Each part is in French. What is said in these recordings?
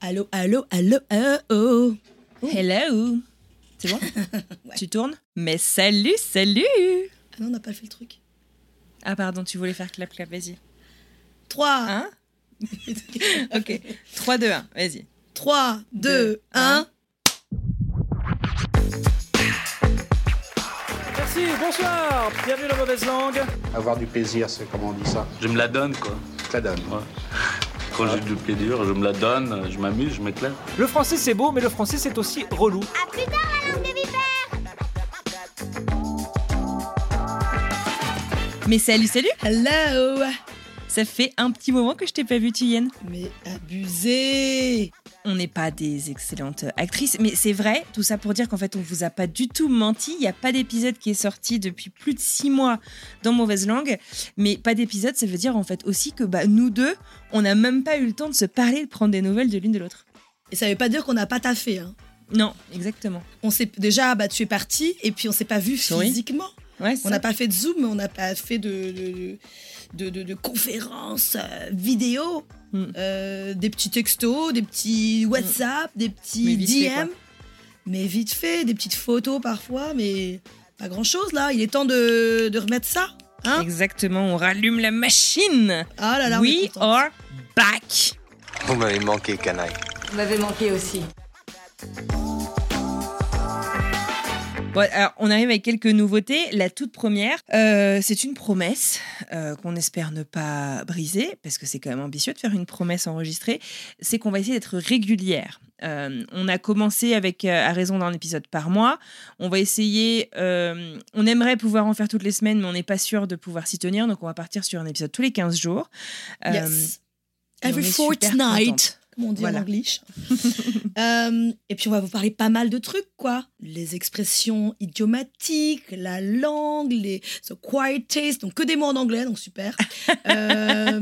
Allô, allô, allô, allô. Oh. Hello C'est bon Ouais. Tu tournes Mais salut, salut Ah non, on n'a pas fait le truc. Ah pardon, tu voulais faire clap clap, vas-y. 3, Hein Ok. 3, 2, 1, vas-y. 3, 2, Deux, 1. Merci, bonsoir, bienvenue dans Mauvaise Langue. Avoir du plaisir, c'est comment on dit ça? Je me la donne, quoi. Je la donne. Ouais. Quand j'ai du plaisir, je me la donne, je m'amuse, je m'éclate. Le français c'est beau, mais le français c'est aussi relou. Mais salut, salut Hello. Ça fait un petit moment que je t'ai pas vu, Tuyenne. Mais abusé. On n'est pas des excellentes actrices, mais c'est vrai, tout ça pour dire qu'en fait, on vous a pas du tout menti. Il n'y a pas d'épisode qui est sorti depuis plus de six mois dans Mauvaise Langue. Mais pas d'épisode, ça veut dire en fait aussi que bah, nous deux, on n'a même pas eu le temps de se parler, de prendre des nouvelles de l'une de l'autre. Et ça veut pas dire qu'on n'a pas taffé. Hein. Non, exactement. On s'est déjà, bah, tu es parti et puis on s'est pas vu Oui. Ouais, On n'a pas fait de zoom, on n'a pas fait de, de, de, de- de conférences euh, vidéo, Mm. euh, des petits textos, des petits WhatsApp, des Mais petits DM. mais vite fait, des petites photos parfois, mais pas grand chose là. Il est temps de, de remettre ça. Hein Exactement, on rallume la machine. ah là là, We are back. Vous m'avez manqué, canaille. Vous m'avez manqué aussi. Bon, alors, on arrive avec quelques nouveautés. La toute première, euh, c'est une promesse euh, qu'on espère ne pas briser, parce que c'est quand même ambitieux de faire une promesse enregistrée. C'est qu'on va essayer d'être régulière. Euh, on a commencé avec euh, à raison d'un épisode par mois. On va essayer. euh, on aimerait pouvoir en faire toutes les semaines, mais on n'est pas sûr de pouvoir s'y tenir. Donc, on va partir sur un épisode tous les 15 jours. Euh, Yes. Every fortnight. Comme on dit Voilà. en anglais. Euh, et puis on va vous parler pas mal de trucs, quoi. Les expressions idiomatiques, la langue, les the quiet taste, donc que des mots en anglais, donc super. Euh,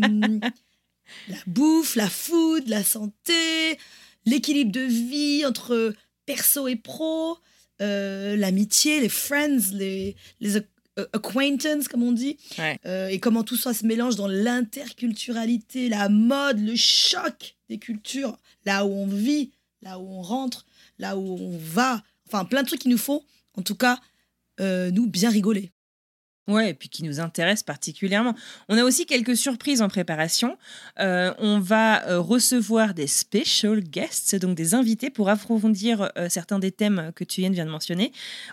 la bouffe, la food, la santé, l'équilibre de vie entre perso et pro, euh, l'amitié, les friends, les, les euh, acquaintances, comme on dit. Ouais. Euh, et comment tout ça se mélange dans l'interculturalité, la mode, le choc des cultures, là où on vit, là où on rentre, là où on va. Enfin, plein de trucs qu'il nous faut, en tout cas, euh, nous, bien rigoler. Ouais, et puis qui nous intéresse particulièrement. On a aussi quelques surprises en préparation. Euh, on va euh, recevoir des special guests, donc des invités pour approfondir euh, certains des thèmes que tu viens de mentionner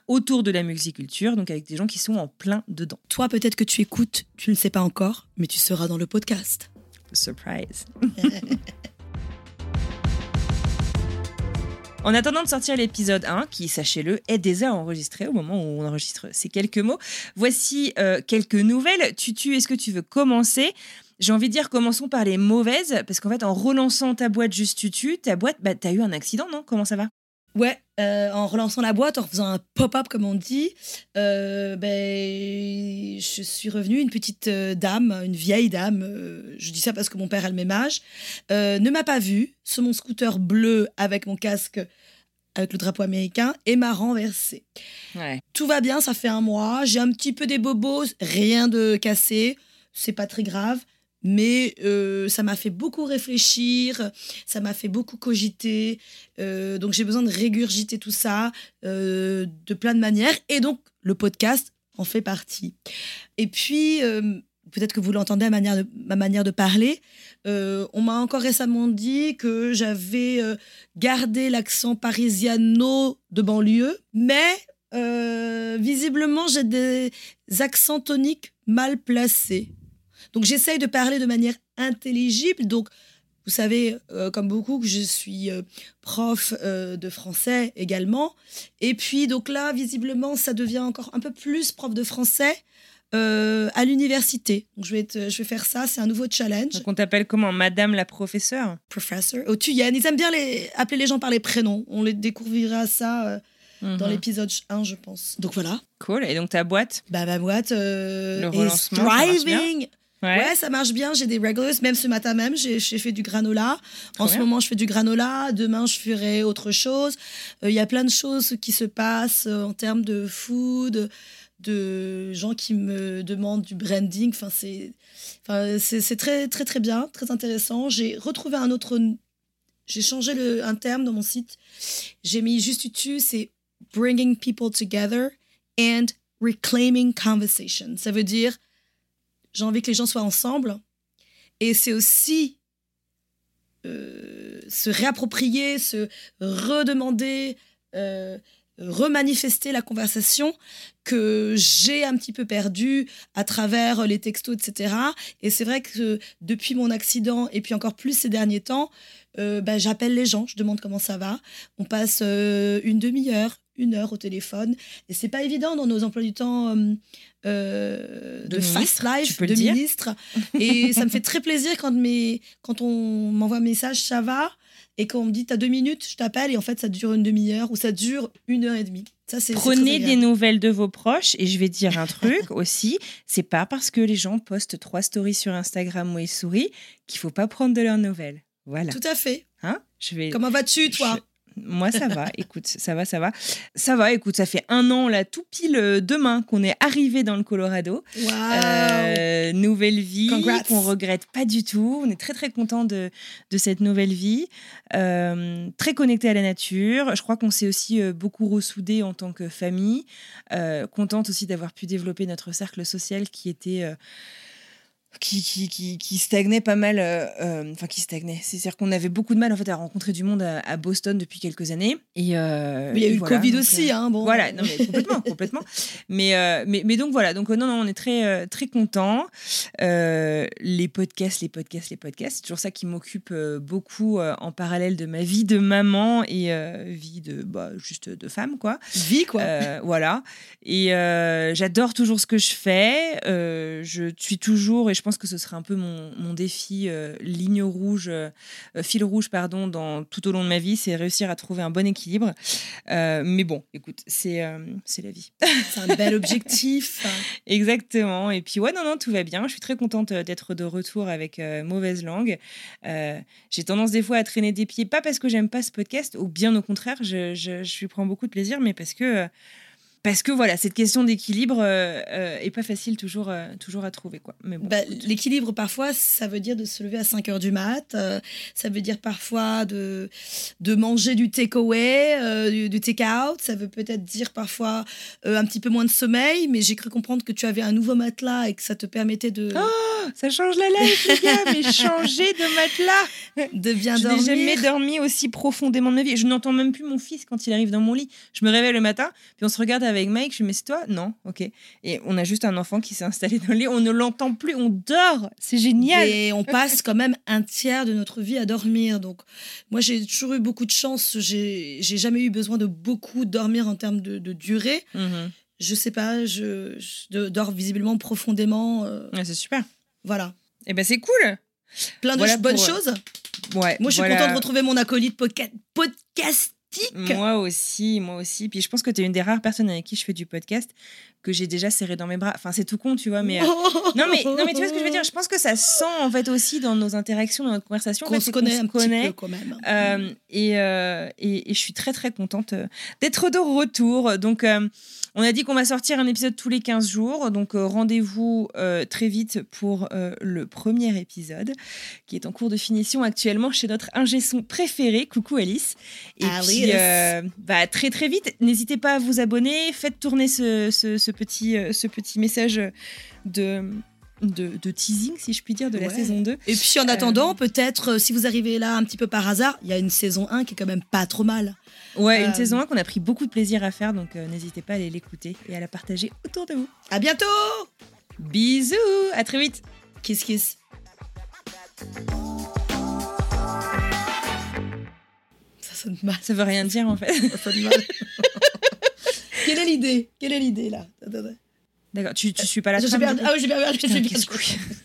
autour de la multiculture, donc avec des gens qui sont en plein dedans. Toi, peut-être que tu écoutes, tu ne sais pas encore, mais tu seras dans le podcast. Surprise. En attendant de sortir l'épisode 1, qui, sachez-le, est déjà enregistré au moment où on enregistre ces quelques mots, voici euh, quelques nouvelles. Tutu, est-ce que tu veux commencer? J'ai envie de dire commençons par les mauvaises, parce qu'en fait, en relançant ta boîte juste Tutu, ta boîte, bah, t'as eu un accident, non? Comment ça va? Ouais, euh, en relançant la boîte, en faisant un pop-up comme on dit, euh, ben, je suis revenue, une petite euh, dame, une vieille dame, je dis ça parce que mon père a le même âge, ne m'a pas vue sur mon scooter bleu avec mon casque avec le drapeau américain et m'a renversé. Ouais. Tout va bien, ça fait un mois, j'ai un petit peu des bobos, rien de cassé, c'est pas très grave. Mais euh, ça m'a fait beaucoup réfléchir, ça m'a fait beaucoup cogiter. euh, donc j'ai besoin de régurgiter tout ça euh, de plein de manières. Et donc le podcast en fait partie. Et puis, peut-être que vous l'entendez à manière ma manière de parler, on m'a encore récemment dit que j'avais gardé l'accent parisiano de banlieue, mais visiblement j'ai des accents toniques mal placés. Donc j'essaye de parler de manière intelligible. Donc vous savez, euh, comme beaucoup, que je suis euh, prof euh, de français également. Et puis donc là, visiblement, ça devient encore un peu plus prof de français. à l'université. Donc, je vais, je vais faire ça, c'est un nouveau challenge. Donc on t'appelle comment? Madame la professeure? Professor. Au Thuyen, ils aiment bien les, appeler les gens par les prénoms. On les découvrira ça dans Mhm. l'épisode 1, je pense. Donc voilà. Cool. Et donc ta boîte? Bah, ma boîte euh, Le bien thriving. Ouais. ça marche bien. J'ai des regulars. Même ce matin même, j'ai fait du granola. En ce moment, je fais du granola. Demain, je ferai autre chose. Euh, Il y a plein de choses qui se passent euh, en termes de food, de gens qui me demandent du branding. Enfin, c'est enfin, très, très, très bien, très intéressant. J'ai retrouvé un autre. J'ai changé le, un terme dans mon site. J'ai mis juste dessus, c'est bringing people together and reclaiming conversation. Ça veut dire, j'ai envie que les gens soient ensemble. Et c'est aussi euh, se réapproprier, se redemander, euh, remanifester la conversation que j'ai un petit peu perdue à travers les textos, etc. Et c'est vrai que depuis mon accident, et puis encore plus ces derniers temps, euh, bah, j'appelle les gens, je demande comment ça va. On passe une demi-heure, une heure au téléphone. Et c'est pas évident dans nos emplois du temps euh, euh, De de, fast life, de ministre. Et ça me fait très plaisir quand, mes, quand on m'envoie un message, ça va et qu'on me dit t'as deux minutes, je t'appelle et en fait ça dure une demi-heure ou ça dure une heure et demie. Ça Prenez des nouvelles de vos proches et je vais dire un truc aussi, c'est pas parce que les gens postent trois stories sur Instagram ou ils sourient qu'il faut pas prendre de leurs nouvelles. Voilà. Tout à fait. Hein? Je vais Comment vas-tu toi? Je- Moi, ça va. écoute, ça va, ça va. Ça va, écoute, ça fait un an, là, tout pile euh, demain, qu'on est arrivé dans le Colorado. Euh, nouvelle vie qu'on regrette pas du tout. On est très très content de, de cette nouvelle vie, Euh, très connecté à la nature. Je crois qu'on s'est aussi beaucoup ressoudé en tant que famille. Euh, contente aussi d'avoir pu développer notre cercle social qui était qui, qui, qui, qui stagnait pas mal, euh, euh, enfin qui stagnait. C'est-à-dire qu'on avait beaucoup de mal en fait à rencontrer du monde à, à Boston depuis quelques années. Et euh, Mais il y a eu le Covid donc, aussi, hein, bon. Voilà, non mais complètement, complètement. Mais, euh, mais, mais donc voilà, donc non, non, on est très, très contents. Les podcasts, les podcasts, les podcasts, c'est toujours ça qui m'occupe beaucoup en parallèle de ma vie de maman et vie de, bah, juste de femme, quoi. Vie quoi. Voilà. Et j'adore toujours ce que je fais. Je suis toujours, et je pense que ce sera un peu mon, mon défi, euh, ligne rouge, euh, euh, fil rouge, pardon, dans, tout au long de ma vie, c'est réussir à trouver un bon équilibre. Mais bon, écoute, c'est c'est la vie. C'est un bel objectif. Exactement. Et puis, ouais, non, non, tout va bien. Je suis très contente d'être de retour avec Mauvaise Langue. J'ai tendance des fois à traîner des pieds, pas parce que j'aime pas ce podcast, ou bien au contraire, je, je, je lui prends beaucoup de plaisir, mais parce que. Parce que voilà, cette question d'équilibre euh, euh, est pas facile toujours, euh, toujours à trouver. Quoi. Mais bon, Bah. L'équilibre, parfois, ça veut dire de se lever à 5 heures du mat. euh, ça veut dire parfois de, de manger du takeaway, euh, du, du take-out. Ça veut peut-être dire parfois euh, un petit peu moins de sommeil. Mais j'ai cru comprendre que tu avais un nouveau matelas et que ça te permettait de, Oh, ça change la life, les gars, mais changer de matelas de bien Je n'ai dormir. jamais dormi aussi profondément de ma vie. Je n'entends même plus mon fils quand il arrive dans mon lit. Je me réveille le matin, puis on se regarde avec Mike. Je lui dis, mais c'est toi? Non, ok. Et on a juste un enfant qui s'est installé dans le lit. On ne l'entend plus, on dort. C'est génial. Et on passe quand même un tiers de notre vie à dormir. Donc, moi, j'ai toujours eu beaucoup de chance. J'ai jamais eu besoin de beaucoup dormir en termes de, de durée. Mhm. Je sais pas, je, je dors visiblement profondément. euh, Ouais, c'est super. voilà. Et ben c'est cool. Plein de Voilà bonnes pour, euh, choses. Ouais. Moi, je suis voilà. contente de retrouver mon acolyte podca- Moi aussi, moi aussi. Puis je pense que tu es une des rares personnes avec qui je fais du podcast que j'ai déjà serré dans mes bras. Enfin, c'est tout con, tu vois, mais. euh, Non mais, non mais tu vois ce que je veux dire? Je pense que ça sent en fait aussi dans nos interactions, dans notre conversation. en Qu'on fait, se connaît se un petit connaît. peu quand même. Euh, et, euh, et, et je suis très très contente d'être de retour. Donc on a dit qu'on va sortir un épisode tous les 15 jours. Donc euh, rendez-vous euh, très vite pour euh, le premier épisode qui est en cours de finition actuellement chez notre ingé son préféré. Coucou Alice. Et Alice. puis bah, très très vite, n'hésitez pas à vous abonner. Faites tourner ce, ce, ce petit, ce petit message de... De, de teasing, si je puis dire, de la saison 2. Et puis en attendant, peut-être euh, si vous arrivez là un petit peu par hasard, il y a une saison 1 qui est quand même pas trop mal. Ouais, une Euh, saison 1 qu'on a pris beaucoup de plaisir à faire, donc euh, n'hésitez pas à aller l'écouter et à la partager autour de vous. À bientôt Bisous, à très vite. Kiss kiss. Ça sonne mal. Ça veut rien dire en fait. Ça sonne mal. Quelle est l'idée? Quelle est l'idée là? D'accord, tu, tu suis pas la trame, coup Ah oui, j'ai perdu.